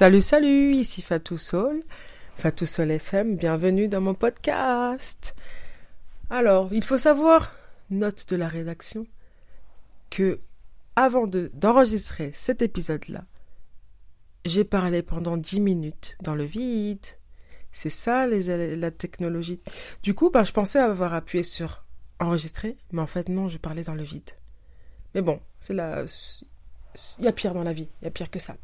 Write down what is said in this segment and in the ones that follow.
Salut, salut, ici Fatou Sol, Fatou Sol FM, bienvenue dans mon podcast. Alors, il faut savoir, note de la rédaction, que avant de, d'enregistrer cet épisode-là, j'ai parlé pendant 10 minutes dans le vide. C'est ça les, la technologie. Du coup, bah, je pensais avoir appuyé sur enregistrer, mais en fait non, je parlais dans le vide. Mais bon, c'est la... Il y a pire dans la vie, il y a pire que ça.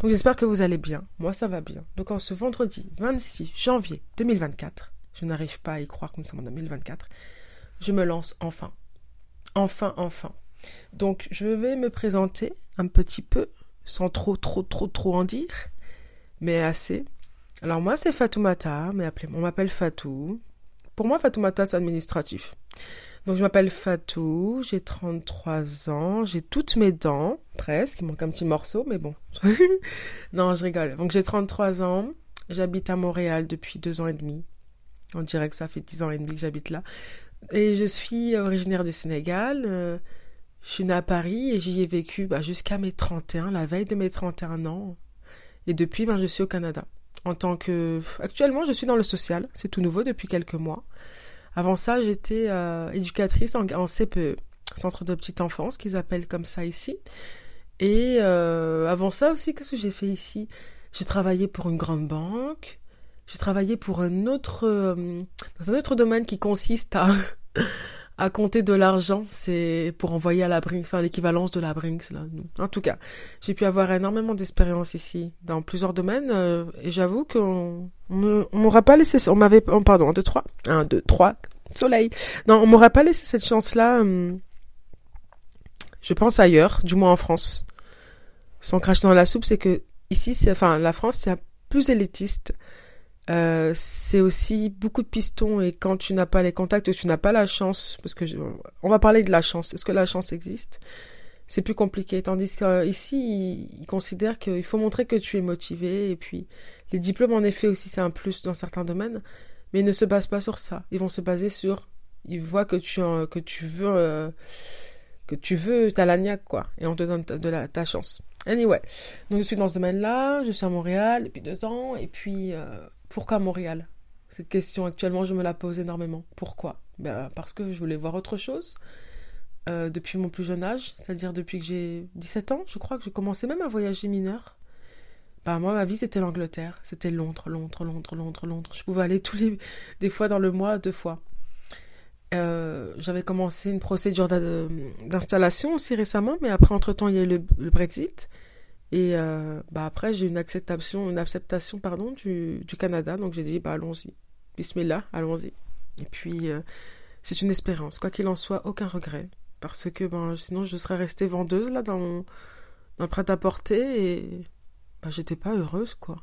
Donc j'espère que vous allez bien. Moi ça va bien. Donc en ce vendredi 26 janvier 2024, je n'arrive pas à y croire que nous sommes en 2024, je me lance enfin. Enfin, enfin. Donc je vais me présenter un petit peu, sans trop, trop, trop, trop en dire, mais assez. Alors moi c'est Fatoumata, mais appelez on m'appelle Fatou. Pour moi Fatoumata c'est administratif. Donc je m'appelle Fatou, j'ai 33 ans, j'ai toutes mes dents, presque, il manque un petit morceau, mais bon. non, je rigole. Donc j'ai 33 ans, j'habite à Montréal depuis deux ans et demi. On dirait que ça fait dix ans et demi que j'habite là. Et je suis originaire du Sénégal. Euh, je suis née à Paris et j'y ai vécu bah, jusqu'à mes 31, la veille de mes 31 ans. Et depuis, ben, je suis au Canada. En tant que... Actuellement, je suis dans le social. C'est tout nouveau depuis quelques mois. Avant ça, j'étais euh, éducatrice en, CPE, centre de petite enfance, qu'ils appellent comme ça ici. Et euh, avant ça aussi, qu'est-ce que j'ai fait ici? J'ai travaillé pour une grande banque. J'ai travaillé pour un autre, euh, dans un autre domaine qui consiste à, à compter de l'argent. C'est pour envoyer à la Brinks, enfin l'équivalence de la Brinks. Là. En tout cas, j'ai pu avoir énormément d'expérience ici dans plusieurs domaines. et j'avoue qu'on on m'aurait pas laissé on m'avait oh, pardon, 1 2 3, 1 2 3 soleil. Non, on m'aurait pas laissé cette chance-là hum, je pense ailleurs, du moins en France. Sans cracher dans la soupe, c'est que ici c'est enfin la France c'est plus élitiste. Euh, c'est aussi beaucoup de pistons et quand tu n'as pas les contacts tu n'as pas la chance, parce que on va parler de la chance. Est-ce que la chance existe? C'est plus compliqué. Tandis qu'ici, ils, ils considèrent qu'il faut montrer que tu es motivé et puis les diplômes, en effet, aussi, c'est un plus dans certains domaines, mais ils ne se basent pas sur ça. Ils vont se baser sur. Ils voient que tu, que tu veux. Euh, que tu veux, t'as l'agnac, quoi. Et on te donne ta, de la, ta chance. Anyway. Donc, je suis dans ce domaine-là. Je suis à Montréal depuis deux ans. Et puis, euh, pourquoi Montréal? Cette question, actuellement, je me la pose énormément. Pourquoi? Ben, Parce que je voulais voir autre chose. Euh, depuis mon plus jeune âge, c'est-à-dire depuis que j'ai 17 ans, je crois que j'ai commencé même à voyager mineur. Bah, moi, ma vie, c'était l'Angleterre. C'était Londres, Londres, Londres, Londres, Londres. Je pouvais aller tous les, des fois dans le mois, deux fois. Euh, j'avais commencé une procédure d'installation aussi récemment, mais après, entre-temps, il y a eu le, Brexit. Et euh, bah après, j'ai une acceptation, une acceptation pardon, du, du Canada. Donc j'ai dit, bah, allons-y. Bismillah, allons-y. Et puis, euh, c'est une espérance. Quoi qu'il en soit, aucun regret. Parce que ben, sinon, je serais restée vendeuse là dans, dans le prêt-à-porter et bah, j'étais pas heureuse, quoi.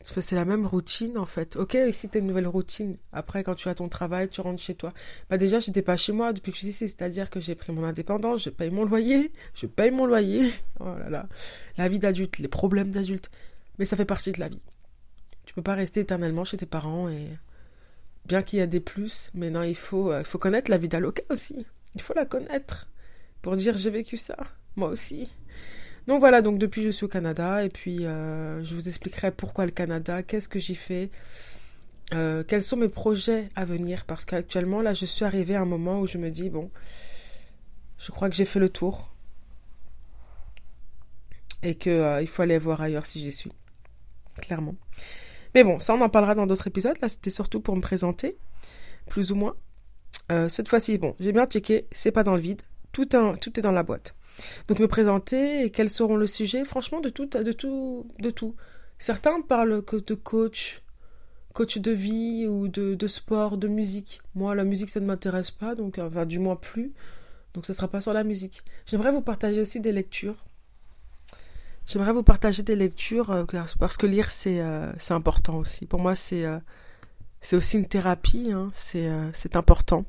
C'est la même routine, en fait. Ok, ici, t'as une nouvelle routine. Après, quand tu as ton travail, tu rentres chez toi. Bah, déjà, j'étais pas chez moi depuis que je suis ici. C'est-à-dire que j'ai pris mon indépendance, je paye mon loyer, je paye mon loyer. Oh là là. La vie d'adulte, les problèmes d'adulte. Mais ça fait partie de la vie. Tu peux pas rester éternellement chez tes parents et. Bien qu'il y a des plus, mais non, il faut, euh, il faut connaître la vie d'Aloca aussi. Il faut la connaître. Pour dire j'ai vécu ça. Moi aussi. Donc voilà, donc depuis je suis au Canada et puis euh, je vous expliquerai pourquoi le Canada, qu'est-ce que j'y fais, euh, quels sont mes projets à venir parce qu'actuellement là je suis arrivée à un moment où je me dis bon, je crois que j'ai fait le tour et que euh, il faut aller voir ailleurs si j'y suis, clairement. Mais bon, ça on en parlera dans d'autres épisodes. Là c'était surtout pour me présenter, plus ou moins. cette fois-ci, bon, j'ai bien checké, c'est pas dans le vide, tout, tout est dans la boîte. Donc me présenter et quels seront le sujet, franchement de tout, de tout, de tout. Certains parlent de coach, coach de vie ou de, de sport, de musique. Moi, la musique, ça ne m'intéresse pas, donc enfin, du moins plus. Donc ce sera pas sur la musique. J'aimerais vous partager aussi des lectures. J'aimerais vous partager des lectures euh, parce que lire c'est euh, c'est important aussi. Pour moi c'est euh, aussi une thérapie. Hein. C'est important.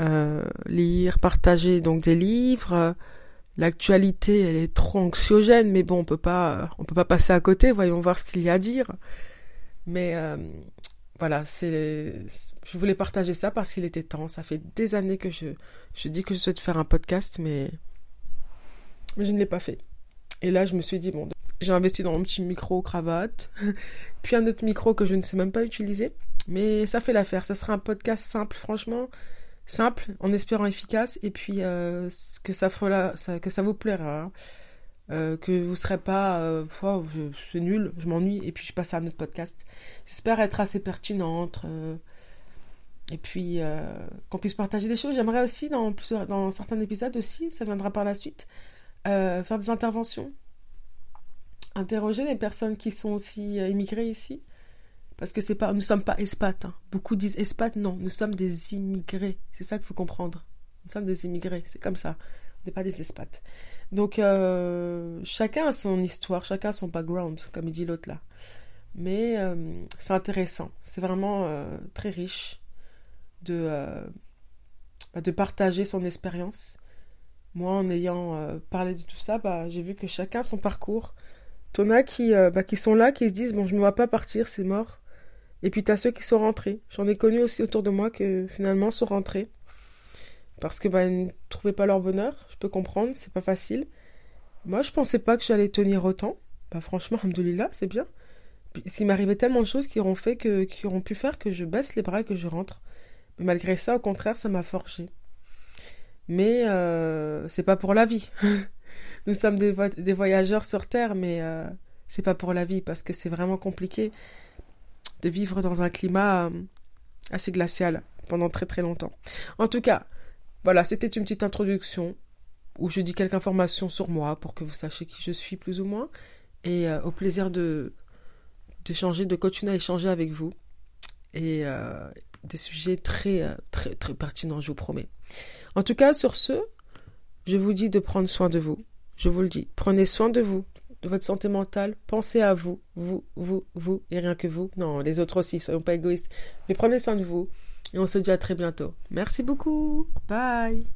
Euh, lire, partager donc des livres. L'actualité, elle est trop anxiogène, mais bon, on peut pas, on peut pas passer à côté. Voyons voir ce qu'il y a à dire. Mais euh, voilà, c'est, je voulais partager ça parce qu'il était temps. Ça fait des années que je, je dis que je souhaite faire un podcast, mais, mais je ne l'ai pas fait. Et là, je me suis dit, bon, j'ai investi dans mon petit micro cravate, puis un autre micro que je ne sais même pas utiliser. Mais ça fait l'affaire. Ça sera un podcast simple, franchement, simple, en espérant efficace, et puis euh, que ça, que ça vous plaira. Hein. Euh, que vous serez pas euh, oh, c'est nul, je m'ennuie et puis je passe à un autre podcast. J'espère être assez pertinente euh, et puis qu'on puisse partager des choses. J'aimerais aussi dans dans certains épisodes aussi, ça viendra par la suite, faire des interventions, interroger les personnes qui sont aussi immigrées ici. Parce que c'est pas, nous sommes pas expats. Hein. Beaucoup disent expats, non, nous sommes des immigrés. C'est ça qu'il faut comprendre. Nous sommes des immigrés, c'est comme ça. On n'est pas des expats. Donc, euh, chacun a son histoire, chacun a son background, comme il dit l'autre là. Mais euh, c'est intéressant. C'est vraiment euh, très riche de, de partager son expérience. Moi, en ayant parlé de tout ça, bah, j'ai vu que chacun a son parcours. T'en as qui, bah, qui sont là, qui se disent Bon, je ne me vois pas partir, c'est mort. Et puis, tu as ceux qui sont rentrés. J'en ai connu aussi autour de moi que finalement sont rentrés parce que bah, ne trouvaient pas leur bonheur. Je peux comprendre, c'est pas facile. Moi, je pensais pas que j'allais tenir autant. Bah, franchement, là, c'est bien. S'il m'arrivait tellement de choses qui auront fait que, qui auront pu faire que je baisse les bras et que je rentre. Mais malgré ça, au contraire, ça m'a forgé. Mais euh, c'est pas pour la vie. Nous sommes des, des, voyageurs sur Terre, mais euh, c'est pas pour la vie parce que c'est vraiment compliqué de vivre dans un climat euh, assez glacial pendant très très longtemps. En tout cas, voilà, c'était une petite introduction où je dis quelques informations sur moi pour que vous sachiez qui je suis plus ou moins. Et euh, au plaisir de d'échanger, de continuer à échanger avec vous. Et euh, des sujets très, très, très pertinents, je vous promets. En tout cas, sur ce, je vous dis de prendre soin de vous. Je vous le dis, prenez soin de vous, votre santé mentale. Pensez à vous, vous, vous, vous, et rien que vous. Non, les autres aussi, soyons pas égoïstes. Mais prenez soin de vous. Et on se dit à très bientôt. Merci beaucoup. Bye.